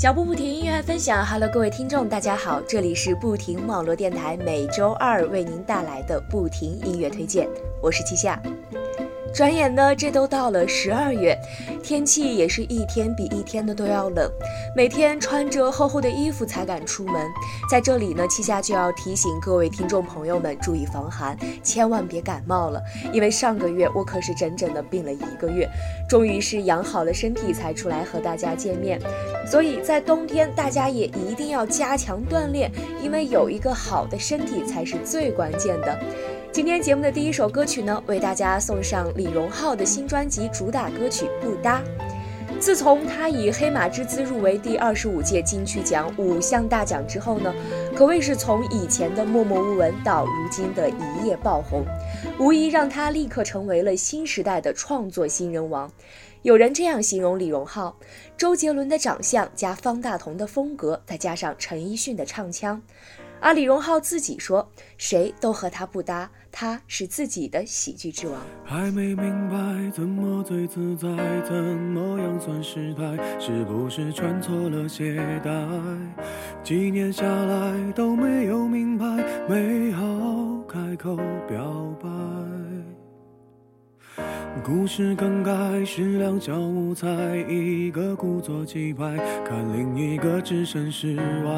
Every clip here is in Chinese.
小布不停，音乐分享。Hello，各位听众，大家好，这里是不停网络电台，每周二为您带来的不停音乐推荐，我是七夏。转眼呢，这都到了十二月，天气也是一天比一天的都要冷，每天穿着厚厚的衣服才敢出门。在这里呢，七夏就要提醒各位听众朋友们注意防寒，千万别感冒了。因为上个月我可是整整的病了一个月，终于是养好了身体才出来和大家见面。所以在冬天，大家也一定要加强锻炼，因为有一个好的身体才是最关键的。今天节目的第一首歌曲呢，为大家送上李荣浩的新专辑主打歌曲《不搭》。自从他以《黑马之姿》入围第二十五届金曲奖五项大奖之后呢，可谓是从以前的默默无闻到如今的一夜爆红，无疑让他立刻成为了新时代的创作新人王。有人这样形容李荣浩：周杰伦的长相加方大同的风格，再加上陈奕迅的唱腔。而李荣浩自己说，谁都和他不搭，他是自己的喜剧之王。还没明白怎么最自在，怎么样算失态？是不是穿错了鞋带？几年下来都没有明白，没好开口表白。故事更改是两小无猜，一个故作气派，看另一个置身事外。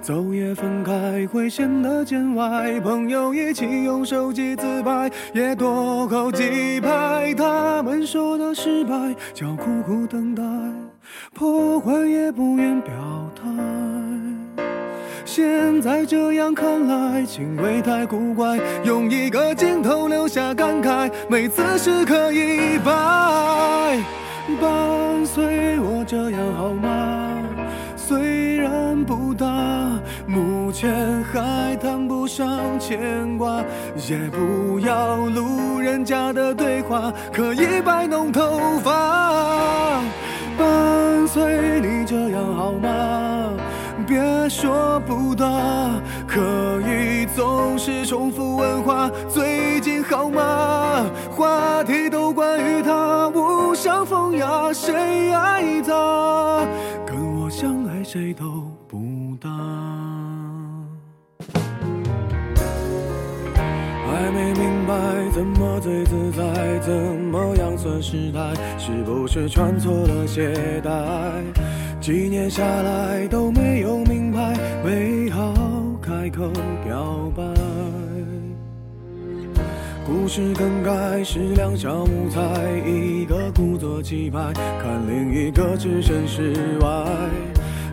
走也分开会显得见外，朋友一起用手机自拍，也多扣几拍。他们说的失败叫苦苦等待，破坏也不愿表态。现在这样看来，行为太古怪，用一个镜下感慨，每次时刻一摆。伴随我这样好吗？虽然不大，目前还谈不上牵挂，也不要路人甲的对话，可以摆弄头发。伴随你这样好吗？别说不搭，可以总是重复问话。最近好吗？话题都关于他，无伤风雅，谁爱他？跟我相爱谁都不搭。还没明白怎么最自在，怎么样算失态？是不是穿错了鞋带？几年下来都没有明白，没好口表白。故事更改是两小无猜，一个故作气派，看另一个置身事外。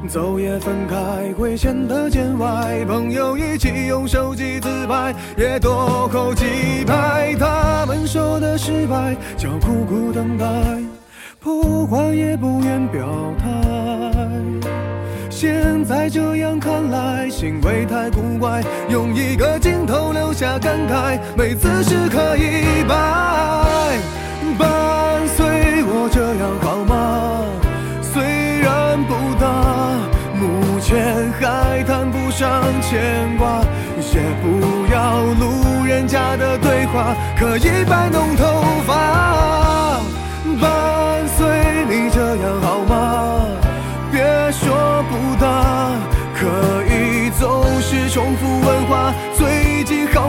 走也分开会显得见外，朋友一起用手机自拍，也多扣几拍。他们说的失败叫苦苦等待。破坏也不愿表态，现在这样看来，行为太古怪，用一个镜头留下感慨，每次时刻一摆。伴随我这样好吗？虽然不大，目前还谈不上牵挂，也不要路人甲的对话，可以摆弄头发。说不得，可以总是重复问话。最近好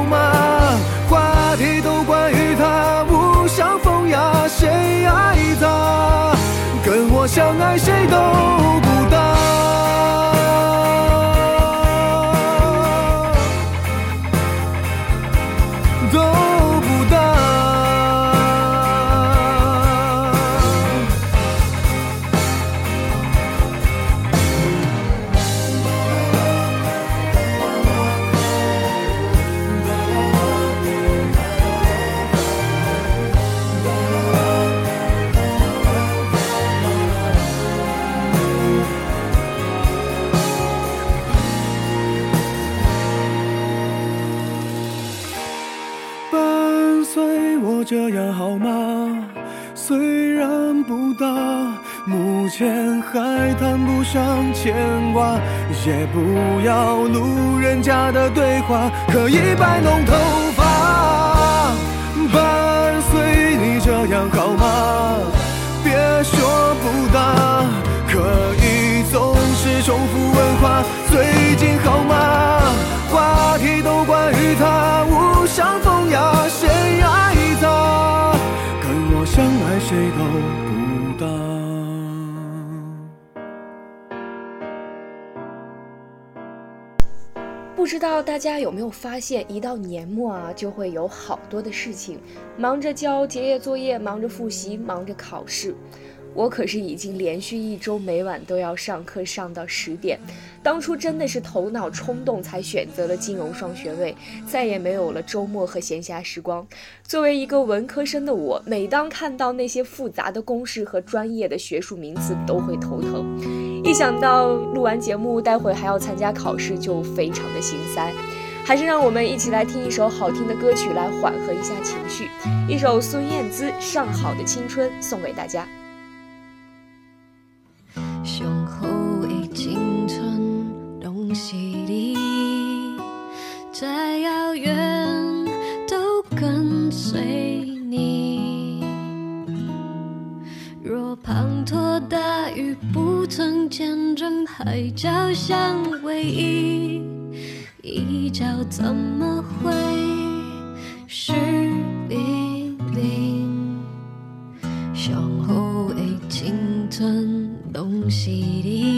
上牵挂，也不要路人甲的对话，可以摆弄头发，伴随你这样好吗？别说不大，可以总是重复问话，最近好吗？话题都关于他，无伤风雅，不知道大家有没有发现，一到年末啊，就会有好多的事情，忙着交结业作业，忙着复习，忙着考试。我可是已经连续一周每晚都要上课上到十点。当初真的是头脑冲动才选择了金融双学位，再也没有了周末和闲暇时光。作为一个文科生的我，每当看到那些复杂的公式和专业的学术名词，都会头疼。一想到录完节目，待会还要参加考试，就非常的心塞。还是让我们一起来听一首好听的歌曲，来缓和一下情绪。一首孙燕姿《上好的青春》送给大家。随你。若滂沱大雨不曾见证海角相偎依，一角怎么会是冰冰？上好的青春拢是你，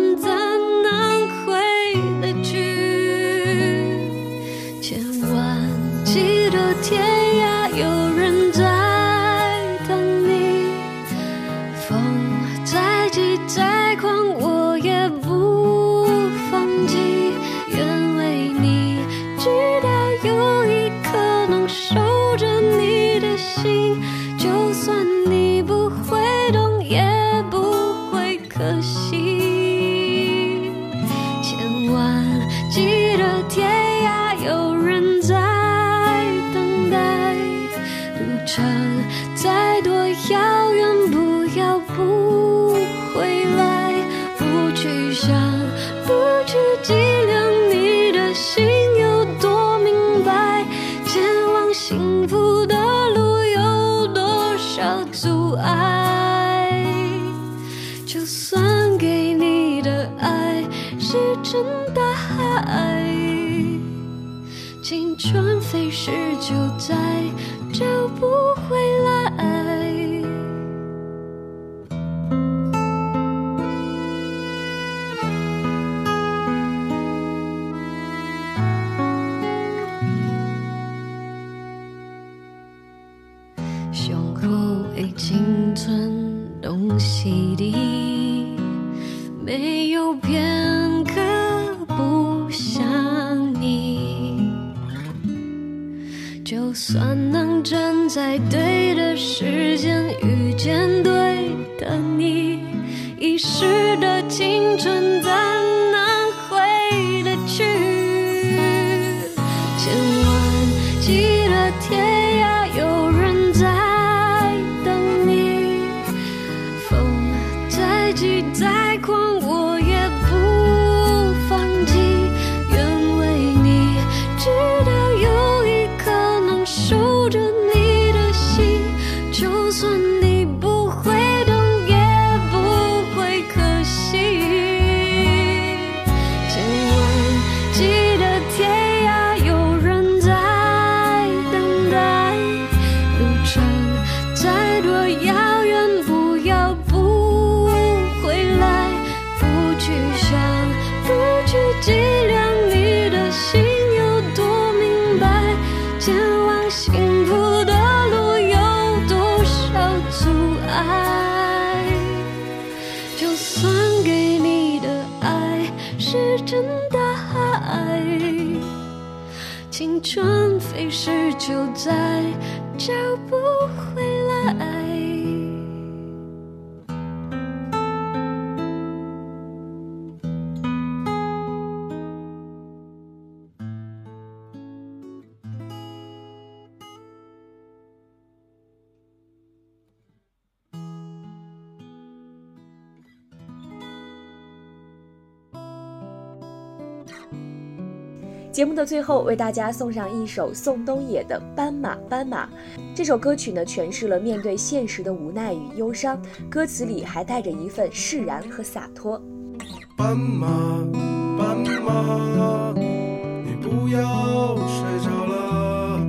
着你的心，就算你不会懂也不幸福的路有多少阻碍。就算给你的爱石沉大海，青春飞逝就在找不回来。的青春东西里，没有片刻不想你。就算能站在对的时间遇见对的你，一时的青春怎能回得去？千万记得天真的爱，青春。飞逝就在，找不回来。节目的最后，为大家送上一首宋冬野的《斑马斑马》。这首歌曲呢，诠释了面对现实的无奈与忧伤，歌词里还带着一份释然和洒脱。斑马，斑马，你不要睡着了，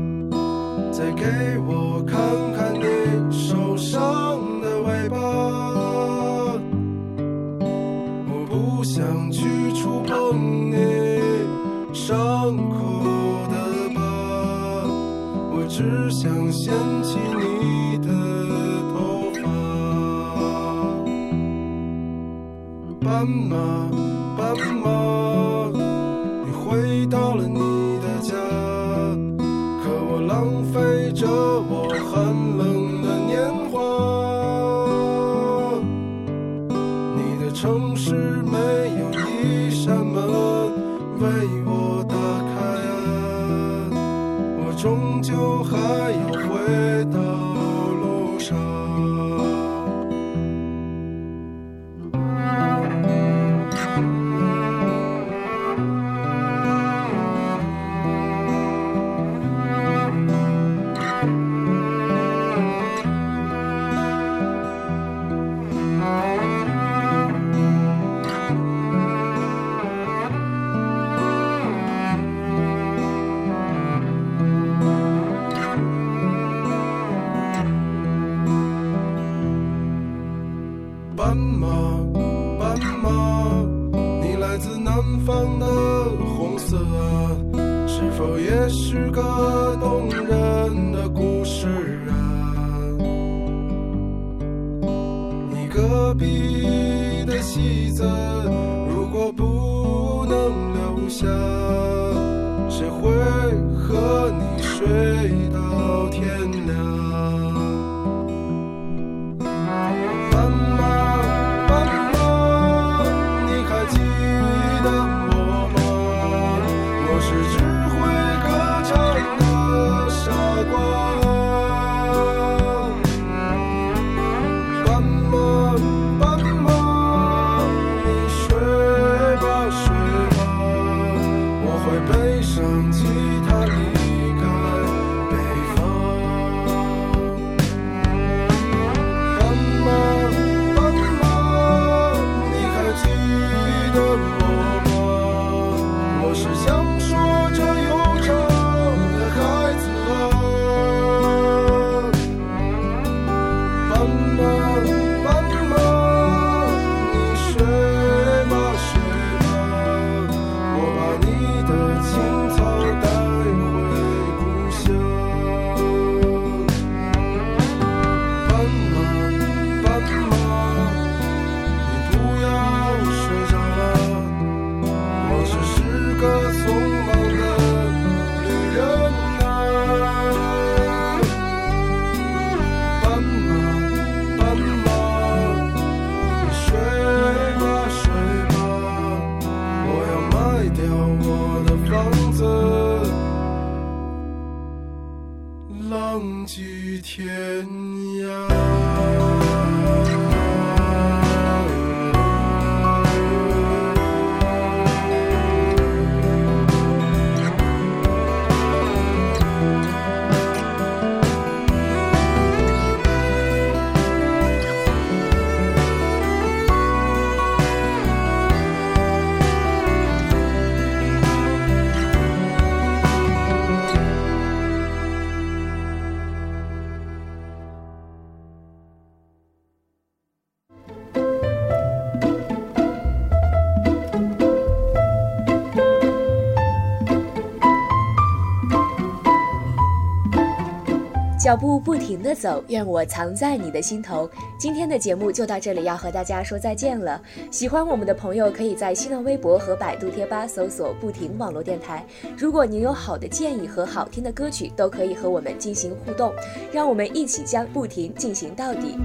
再给我看看你受伤的尾巴。我不想去触碰你伤口的疤，我只想掀起你的头发。斑马，斑马，你回到了你的家，可我浪费着我寒冷的年华。你的城市没有一扇门为终究还要回到路上。隔壁的戏子，如果不能留下，谁会和你睡脚步不停地走，愿我藏在你的心头。今天的节目就到这里，要和大家说再见了。喜欢我们的朋友，可以在新浪微博和百度贴吧搜索“不停网络电台”。如果您有好的建议和好听的歌曲，都可以和我们进行互动，让我们一起将不停进行到底。